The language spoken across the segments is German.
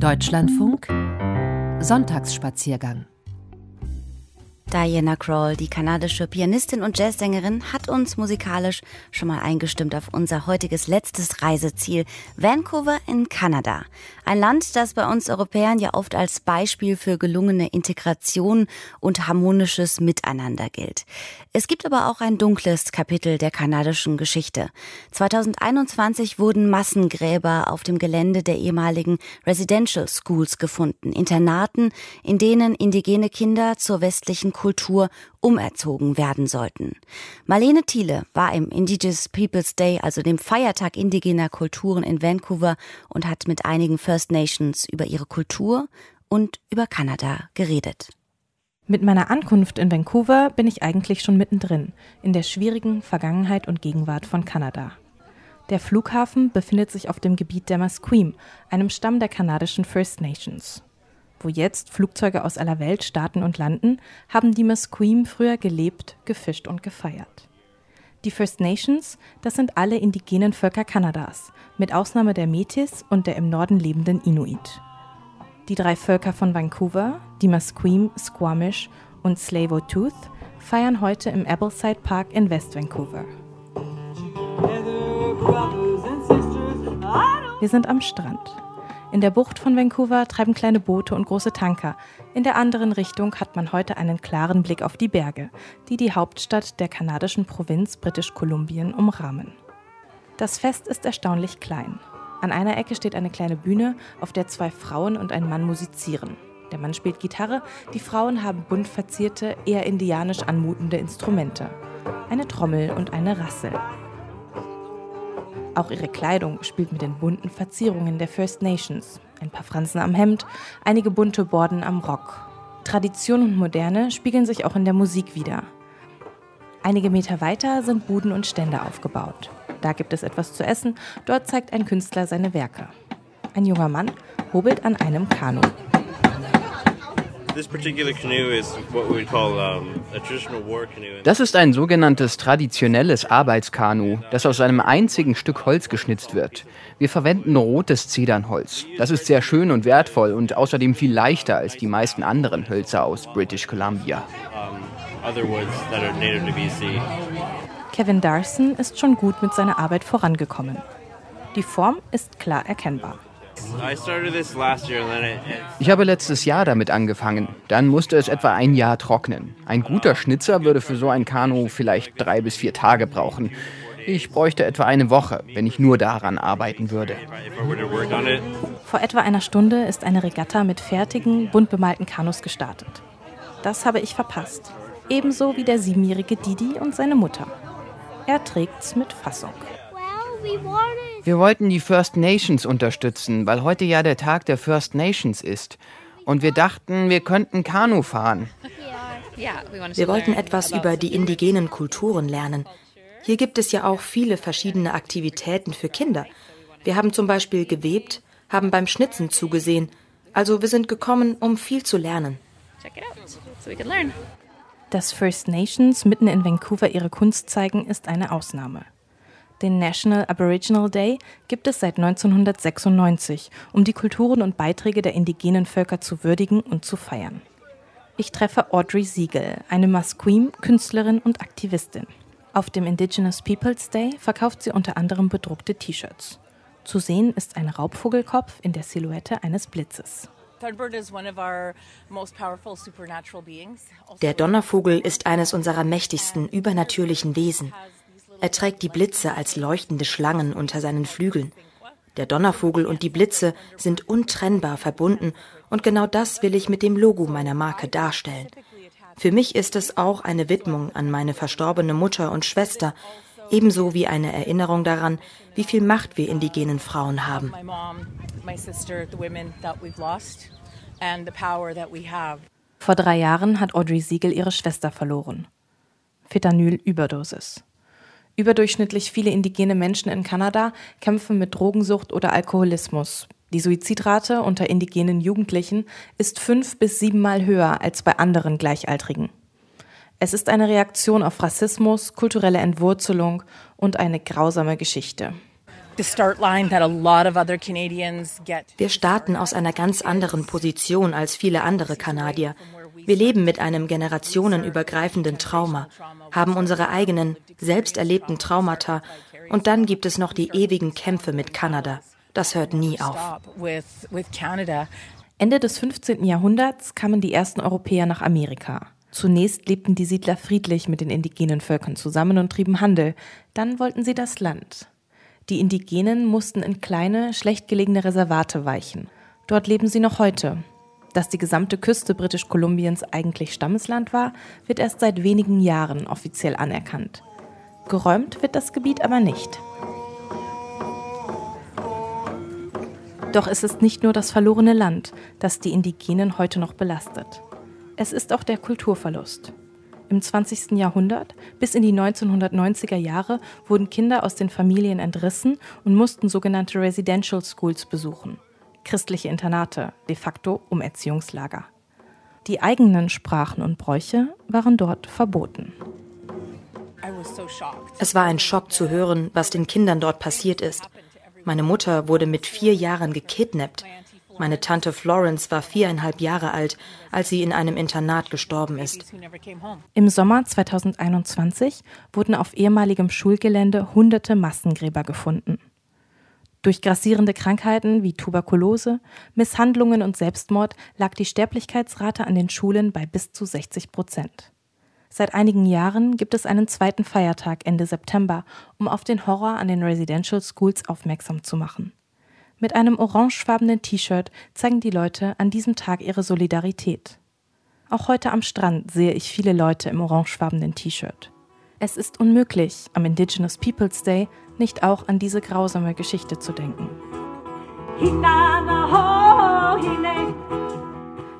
Deutschlandfunk Sonntagsspaziergang Diana Kroll, die kanadische Pianistin und Jazzsängerin, hat uns musikalisch schon mal eingestimmt auf unser heutiges letztes Reiseziel, Vancouver in Kanada. Ein Land, das bei uns Europäern ja oft als Beispiel für gelungene Integration und harmonisches Miteinander gilt. Es gibt aber auch ein dunkles Kapitel der kanadischen Geschichte. 2021 wurden Massengräber auf dem Gelände der ehemaligen Residential Schools gefunden, Internaten, in denen indigene Kinder zur westlichen Kultur umerzogen werden sollten. Marlene Thiele war im Indigenous Peoples Day, also dem Feiertag indigener Kulturen in Vancouver und hat mit einigen First Nations über ihre Kultur und über Kanada geredet. Mit meiner Ankunft in Vancouver bin ich eigentlich schon mittendrin, in der schwierigen Vergangenheit und Gegenwart von Kanada. Der Flughafen befindet sich auf dem Gebiet der Musqueam, einem Stamm der kanadischen First Nations wo jetzt Flugzeuge aus aller Welt starten und landen, haben die Musqueam früher gelebt, gefischt und gefeiert. Die First Nations, das sind alle indigenen Völker Kanadas, mit Ausnahme der Metis und der im Norden lebenden Inuit. Die drei Völker von Vancouver, die Musqueam, Squamish und Slavo-Tooth, feiern heute im Appleside Park in West Vancouver. Wir sind am Strand. In der Bucht von Vancouver treiben kleine Boote und große Tanker. In der anderen Richtung hat man heute einen klaren Blick auf die Berge, die die Hauptstadt der kanadischen Provinz Britisch-Kolumbien umrahmen. Das Fest ist erstaunlich klein. An einer Ecke steht eine kleine Bühne, auf der zwei Frauen und ein Mann musizieren. Der Mann spielt Gitarre, die Frauen haben bunt verzierte, eher indianisch anmutende Instrumente. Eine Trommel und eine Rassel. Auch ihre Kleidung spielt mit den bunten Verzierungen der First Nations. Ein paar Fransen am Hemd, einige bunte Borden am Rock. Tradition und Moderne spiegeln sich auch in der Musik wider. Einige Meter weiter sind Buden und Stände aufgebaut. Da gibt es etwas zu essen, dort zeigt ein Künstler seine Werke. Ein junger Mann hobelt an einem Kanu. Das ist ein sogenanntes traditionelles Arbeitskanu, das aus einem einzigen Stück Holz geschnitzt wird. Wir verwenden rotes Zedernholz. Das ist sehr schön und wertvoll und außerdem viel leichter als die meisten anderen Hölzer aus British Columbia. Kevin Darson ist schon gut mit seiner Arbeit vorangekommen. Die Form ist klar erkennbar. Ich habe letztes Jahr damit angefangen. Dann musste es etwa ein Jahr trocknen. Ein guter Schnitzer würde für so ein Kanu vielleicht drei bis vier Tage brauchen. Ich bräuchte etwa eine Woche, wenn ich nur daran arbeiten würde. Vor etwa einer Stunde ist eine Regatta mit fertigen, bunt bemalten Kanus gestartet. Das habe ich verpasst. Ebenso wie der siebenjährige Didi und seine Mutter. Er trägt's mit Fassung. Wir wollten die First Nations unterstützen, weil heute ja der Tag der First Nations ist. Und wir dachten, wir könnten Kanu fahren. Wir wollten etwas über die indigenen Kulturen lernen. Hier gibt es ja auch viele verschiedene Aktivitäten für Kinder. Wir haben zum Beispiel gewebt, haben beim Schnitzen zugesehen. Also wir sind gekommen, um viel zu lernen. Dass First Nations mitten in Vancouver ihre Kunst zeigen, ist eine Ausnahme. Den National Aboriginal Day gibt es seit 1996, um die Kulturen und Beiträge der indigenen Völker zu würdigen und zu feiern. Ich treffe Audrey Siegel, eine Musqueam, Künstlerin und Aktivistin. Auf dem Indigenous Peoples Day verkauft sie unter anderem bedruckte T-Shirts. Zu sehen ist ein Raubvogelkopf in der Silhouette eines Blitzes. Der Donnervogel ist eines unserer mächtigsten übernatürlichen Wesen. Er trägt die Blitze als leuchtende Schlangen unter seinen Flügeln. Der Donnervogel und die Blitze sind untrennbar verbunden und genau das will ich mit dem Logo meiner Marke darstellen. Für mich ist es auch eine Widmung an meine verstorbene Mutter und Schwester, ebenso wie eine Erinnerung daran, wie viel Macht wir indigenen Frauen haben. Vor drei Jahren hat Audrey Siegel ihre Schwester verloren. Fentanyl-Überdosis. Überdurchschnittlich viele indigene Menschen in Kanada kämpfen mit Drogensucht oder Alkoholismus. Die Suizidrate unter indigenen Jugendlichen ist fünf bis siebenmal höher als bei anderen Gleichaltrigen. Es ist eine Reaktion auf Rassismus, kulturelle Entwurzelung und eine grausame Geschichte. Wir starten aus einer ganz anderen Position als viele andere Kanadier. Wir leben mit einem generationenübergreifenden Trauma, haben unsere eigenen, selbst erlebten Traumata und dann gibt es noch die ewigen Kämpfe mit Kanada. Das hört nie auf. Ende des 15. Jahrhunderts kamen die ersten Europäer nach Amerika. Zunächst lebten die Siedler friedlich mit den indigenen Völkern zusammen und trieben Handel. Dann wollten sie das Land. Die Indigenen mussten in kleine, schlecht gelegene Reservate weichen. Dort leben sie noch heute. Dass die gesamte Küste Britisch-Kolumbiens eigentlich Stammesland war, wird erst seit wenigen Jahren offiziell anerkannt. Geräumt wird das Gebiet aber nicht. Doch es ist nicht nur das verlorene Land, das die Indigenen heute noch belastet. Es ist auch der Kulturverlust. Im 20. Jahrhundert bis in die 1990er Jahre wurden Kinder aus den Familien entrissen und mussten sogenannte Residential Schools besuchen, christliche Internate, de facto Umerziehungslager. Die eigenen Sprachen und Bräuche waren dort verboten. Es war ein Schock zu hören, was den Kindern dort passiert ist. Meine Mutter wurde mit vier Jahren gekidnappt. Meine Tante Florence war viereinhalb Jahre alt, als sie in einem Internat gestorben ist. Im Sommer 2021 wurden auf ehemaligem Schulgelände hunderte Massengräber gefunden. Durch grassierende Krankheiten wie Tuberkulose, Misshandlungen und Selbstmord lag die Sterblichkeitsrate an den Schulen bei bis zu 60 Prozent. Seit einigen Jahren gibt es einen zweiten Feiertag Ende September, um auf den Horror an den Residential Schools aufmerksam zu machen. Mit einem orangefarbenen T-Shirt zeigen die Leute an diesem Tag ihre Solidarität. Auch heute am Strand sehe ich viele Leute im orangefarbenen T-Shirt. Es ist unmöglich, am Indigenous Peoples Day nicht auch an diese grausame Geschichte zu denken.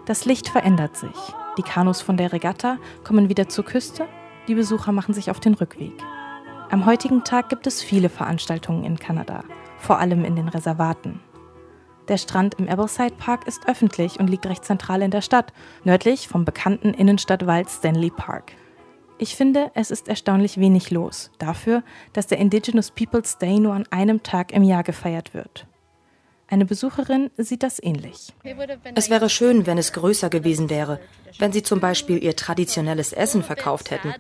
Das Licht verändert sich. Die Kanus von der Regatta kommen wieder zur Küste, die Besucher machen sich auf den Rückweg. Am heutigen Tag gibt es viele Veranstaltungen in Kanada vor allem in den Reservaten. Der Strand im Abelside Park ist öffentlich und liegt recht zentral in der Stadt, nördlich vom bekannten Innenstadtwald Stanley Park. Ich finde, es ist erstaunlich wenig los dafür, dass der Indigenous Peoples Day nur an einem Tag im Jahr gefeiert wird. Eine Besucherin sieht das ähnlich. Es wäre schön, wenn es größer gewesen wäre, wenn sie zum Beispiel ihr traditionelles Essen verkauft hätten.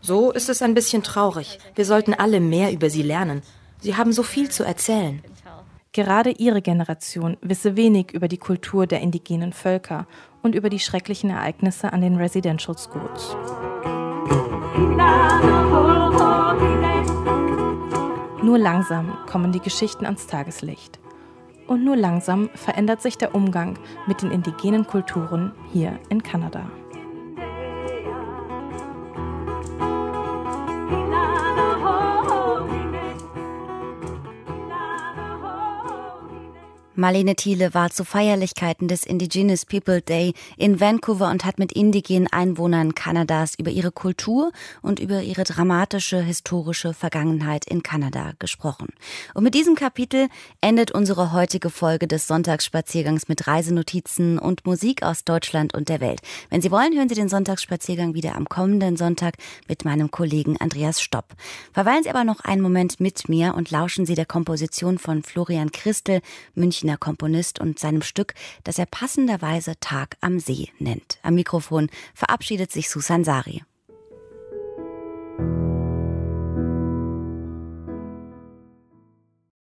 So ist es ein bisschen traurig. Wir sollten alle mehr über sie lernen. Sie haben so viel zu erzählen. Gerade ihre Generation wisse wenig über die Kultur der indigenen Völker und über die schrecklichen Ereignisse an den Residential Schools. Nur langsam kommen die Geschichten ans Tageslicht. Und nur langsam verändert sich der Umgang mit den indigenen Kulturen hier in Kanada. Marlene Thiele war zu Feierlichkeiten des Indigenous People Day in Vancouver und hat mit indigenen Einwohnern Kanadas über ihre Kultur und über ihre dramatische historische Vergangenheit in Kanada gesprochen. Und mit diesem Kapitel endet unsere heutige Folge des Sonntagsspaziergangs mit Reisenotizen und Musik aus Deutschland und der Welt. Wenn Sie wollen, hören Sie den Sonntagsspaziergang wieder am kommenden Sonntag mit meinem Kollegen Andreas Stopp. Verweilen Sie aber noch einen Moment mit mir und lauschen Sie der Komposition von Florian Christel, München Münchner Komponist und seinem Stück, das er passenderweise Tag am See nennt. Am Mikrofon verabschiedet sich Susan Sari.